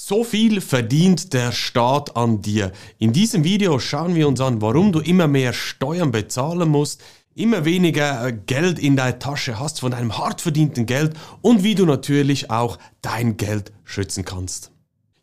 So viel verdient der Staat an dir. In diesem Video schauen wir uns an, warum du immer mehr Steuern bezahlen musst, immer weniger äh, Geld in deiner Tasche hast von deinem hart verdienten Geld und wie du natürlich auch dein Geld schützen kannst.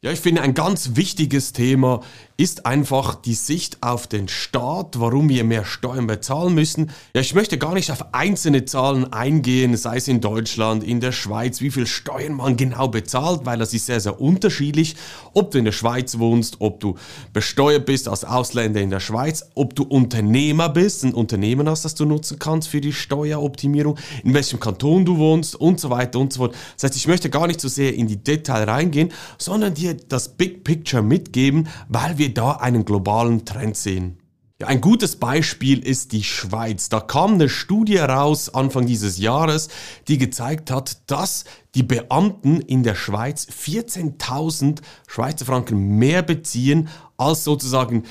Ja, ich finde ein ganz wichtiges Thema ist einfach die Sicht auf den Staat, warum wir mehr Steuern bezahlen müssen. Ja, ich möchte gar nicht auf einzelne Zahlen eingehen, sei es in Deutschland, in der Schweiz, wie viel Steuern man genau bezahlt, weil das ist sehr, sehr unterschiedlich. Ob du in der Schweiz wohnst, ob du besteuert bist als Ausländer in der Schweiz, ob du Unternehmer bist, ein Unternehmen hast, das du nutzen kannst für die Steueroptimierung, in welchem Kanton du wohnst und so weiter und so fort. Das heißt, ich möchte gar nicht so sehr in die Detail reingehen, sondern dir das Big Picture mitgeben, weil wir wir da einen globalen Trend sehen. Ja, ein gutes Beispiel ist die Schweiz. Da kam eine Studie raus Anfang dieses Jahres, die gezeigt hat, dass die Beamten in der Schweiz 14.000 Schweizer Franken mehr beziehen als sozusagen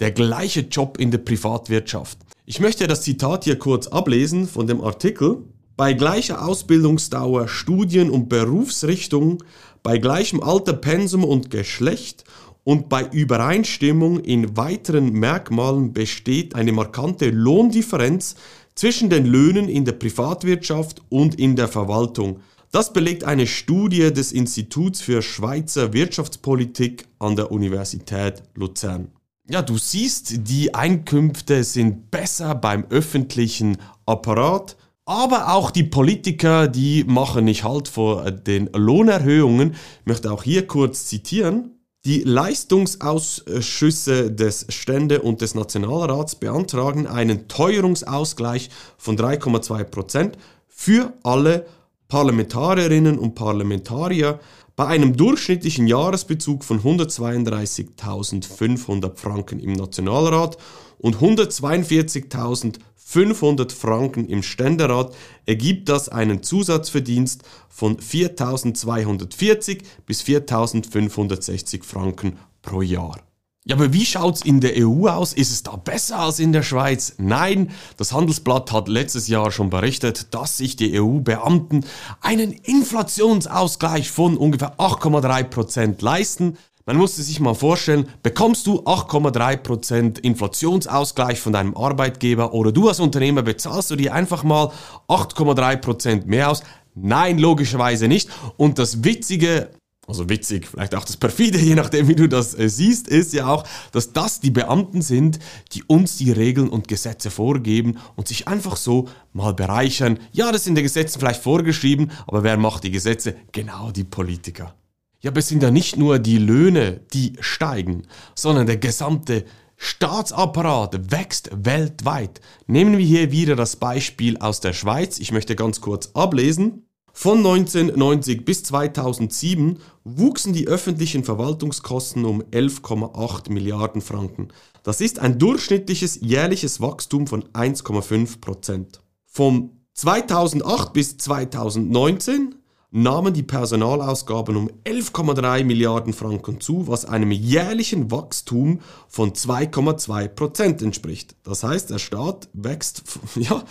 der gleiche Job in der Privatwirtschaft. Ich möchte das Zitat hier kurz ablesen von dem Artikel. Bei gleicher Ausbildungsdauer, Studien und Berufsrichtung, bei gleichem Alter, Pensum und Geschlecht und bei Übereinstimmung in weiteren Merkmalen besteht eine markante Lohndifferenz zwischen den Löhnen in der Privatwirtschaft und in der Verwaltung. Das belegt eine Studie des Instituts für Schweizer Wirtschaftspolitik an der Universität Luzern. Ja, du siehst, die Einkünfte sind besser beim öffentlichen Apparat, aber auch die Politiker, die machen nicht halt vor den Lohnerhöhungen. Ich möchte auch hier kurz zitieren. Die Leistungsausschüsse des Stände und des Nationalrats beantragen einen Teuerungsausgleich von 3,2% für alle Parlamentarierinnen und Parlamentarier bei einem durchschnittlichen Jahresbezug von 132.500 Franken im Nationalrat und 142.500 500 Franken im Ständerat ergibt das einen Zusatzverdienst von 4.240 bis 4.560 Franken pro Jahr. Ja, aber wie schaut's in der EU aus? Ist es da besser als in der Schweiz? Nein, das Handelsblatt hat letztes Jahr schon berichtet, dass sich die EU-Beamten einen Inflationsausgleich von ungefähr 8,3% leisten. Man muss sich mal vorstellen, bekommst du 8,3% Inflationsausgleich von deinem Arbeitgeber oder du als Unternehmer bezahlst du dir einfach mal 8,3% mehr aus? Nein, logischerweise nicht. Und das Witzige, also witzig, vielleicht auch das perfide, je nachdem wie du das äh, siehst, ist ja auch, dass das die Beamten sind, die uns die Regeln und Gesetze vorgeben und sich einfach so mal bereichern. Ja, das sind die Gesetze vielleicht vorgeschrieben, aber wer macht die Gesetze? Genau die Politiker. Ja, aber es sind ja nicht nur die Löhne, die steigen, sondern der gesamte Staatsapparat wächst weltweit. Nehmen wir hier wieder das Beispiel aus der Schweiz. Ich möchte ganz kurz ablesen. Von 1990 bis 2007 wuchsen die öffentlichen Verwaltungskosten um 11,8 Milliarden Franken. Das ist ein durchschnittliches jährliches Wachstum von 1,5 Prozent. Vom 2008 bis 2019 nahmen die Personalausgaben um 11,3 Milliarden Franken zu, was einem jährlichen Wachstum von 2,2 Prozent entspricht. Das heißt, der Staat wächst ja,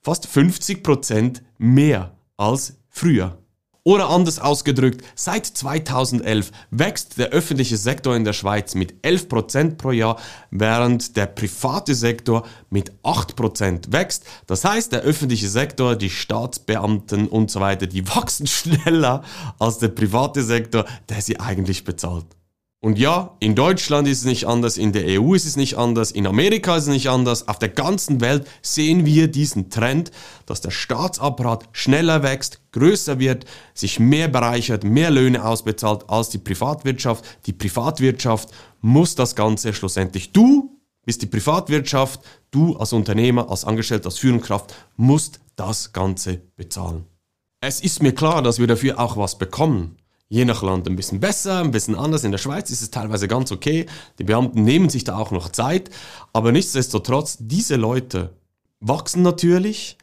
fast 50 Prozent mehr als früher. Oder anders ausgedrückt, seit 2011 wächst der öffentliche Sektor in der Schweiz mit 11% pro Jahr, während der private Sektor mit 8% wächst. Das heißt, der öffentliche Sektor, die Staatsbeamten und so weiter, die wachsen schneller als der private Sektor, der sie eigentlich bezahlt. Und ja, in Deutschland ist es nicht anders, in der EU ist es nicht anders, in Amerika ist es nicht anders. Auf der ganzen Welt sehen wir diesen Trend, dass der Staatsapparat schneller wächst, größer wird, sich mehr bereichert, mehr Löhne ausbezahlt als die Privatwirtschaft. Die Privatwirtschaft muss das Ganze schlussendlich. Du bist die Privatwirtschaft, du als Unternehmer, als Angestellter, als Führungskraft musst das Ganze bezahlen. Es ist mir klar, dass wir dafür auch was bekommen je nach Land ein bisschen besser, ein bisschen anders. In der Schweiz ist es teilweise ganz okay. Die Beamten nehmen sich da auch noch Zeit. Aber nichtsdestotrotz, diese Leute wachsen natürlich,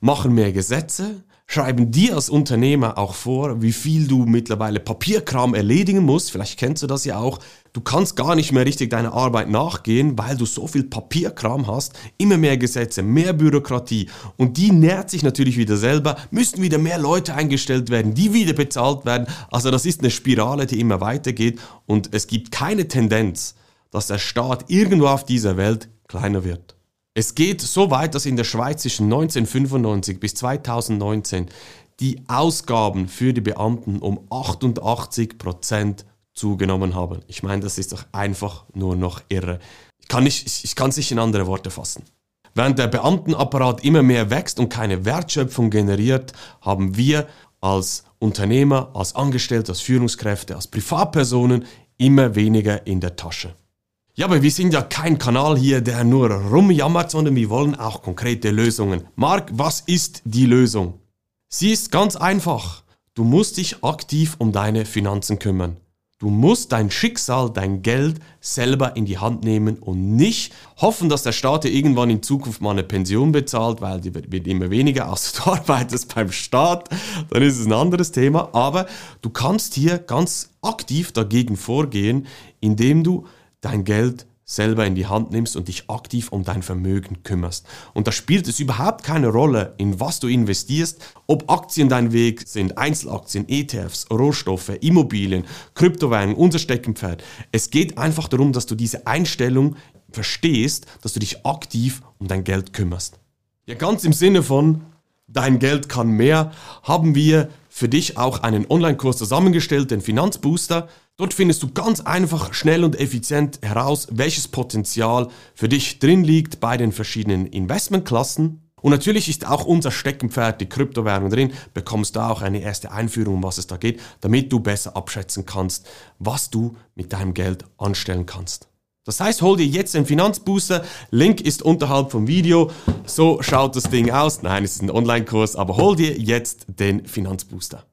machen mehr Gesetze, schreiben dir als Unternehmer auch vor, wie viel du mittlerweile Papierkram erledigen musst. Vielleicht kennst du das ja auch. Du kannst gar nicht mehr richtig deiner Arbeit nachgehen, weil du so viel Papierkram hast. Immer mehr Gesetze, mehr Bürokratie. Und die nährt sich natürlich wieder selber. Müssten wieder mehr Leute eingestellt werden, die wieder bezahlt werden. Also das ist eine Spirale, die immer weitergeht. Und es gibt keine Tendenz, dass der Staat irgendwo auf dieser Welt kleiner wird. Es geht so weit, dass in der Schweiz zwischen 1995 bis 2019 die Ausgaben für die Beamten um 88 Prozent zugenommen haben. Ich meine, das ist doch einfach nur noch irre. Ich kann es ich, nicht in andere Worte fassen. Während der Beamtenapparat immer mehr wächst und keine Wertschöpfung generiert, haben wir als Unternehmer, als Angestellte, als Führungskräfte, als Privatpersonen immer weniger in der Tasche. Ja, aber wir sind ja kein Kanal hier, der nur rumjammert, sondern wir wollen auch konkrete Lösungen. Marc, was ist die Lösung? Sie ist ganz einfach. Du musst dich aktiv um deine Finanzen kümmern. Du musst dein Schicksal, dein Geld selber in die Hand nehmen und nicht hoffen, dass der Staat dir irgendwann in Zukunft mal eine Pension bezahlt, weil die wird immer weniger, außer du arbeitest beim Staat, dann ist es ein anderes Thema. Aber du kannst hier ganz aktiv dagegen vorgehen, indem du dein Geld selber in die Hand nimmst und dich aktiv um dein Vermögen kümmerst. Und da spielt es überhaupt keine Rolle, in was du investierst, ob Aktien dein Weg sind, Einzelaktien, ETFs, Rohstoffe, Immobilien, Kryptowährungen, unser Steckenpferd. Es geht einfach darum, dass du diese Einstellung verstehst, dass du dich aktiv um dein Geld kümmerst. Ja, ganz im Sinne von, dein Geld kann mehr, haben wir für dich auch einen Online-Kurs zusammengestellt, den Finanzbooster. Dort findest du ganz einfach, schnell und effizient heraus, welches Potenzial für dich drin liegt bei den verschiedenen Investmentklassen. Und natürlich ist auch unser Steckenpferd, die Kryptowährung drin, bekommst du auch eine erste Einführung, um was es da geht, damit du besser abschätzen kannst, was du mit deinem Geld anstellen kannst. Das heißt, hol dir jetzt den Finanzbooster. Link ist unterhalb vom Video. So schaut das Ding aus. Nein, es ist ein Online-Kurs, aber hol dir jetzt den Finanzbooster.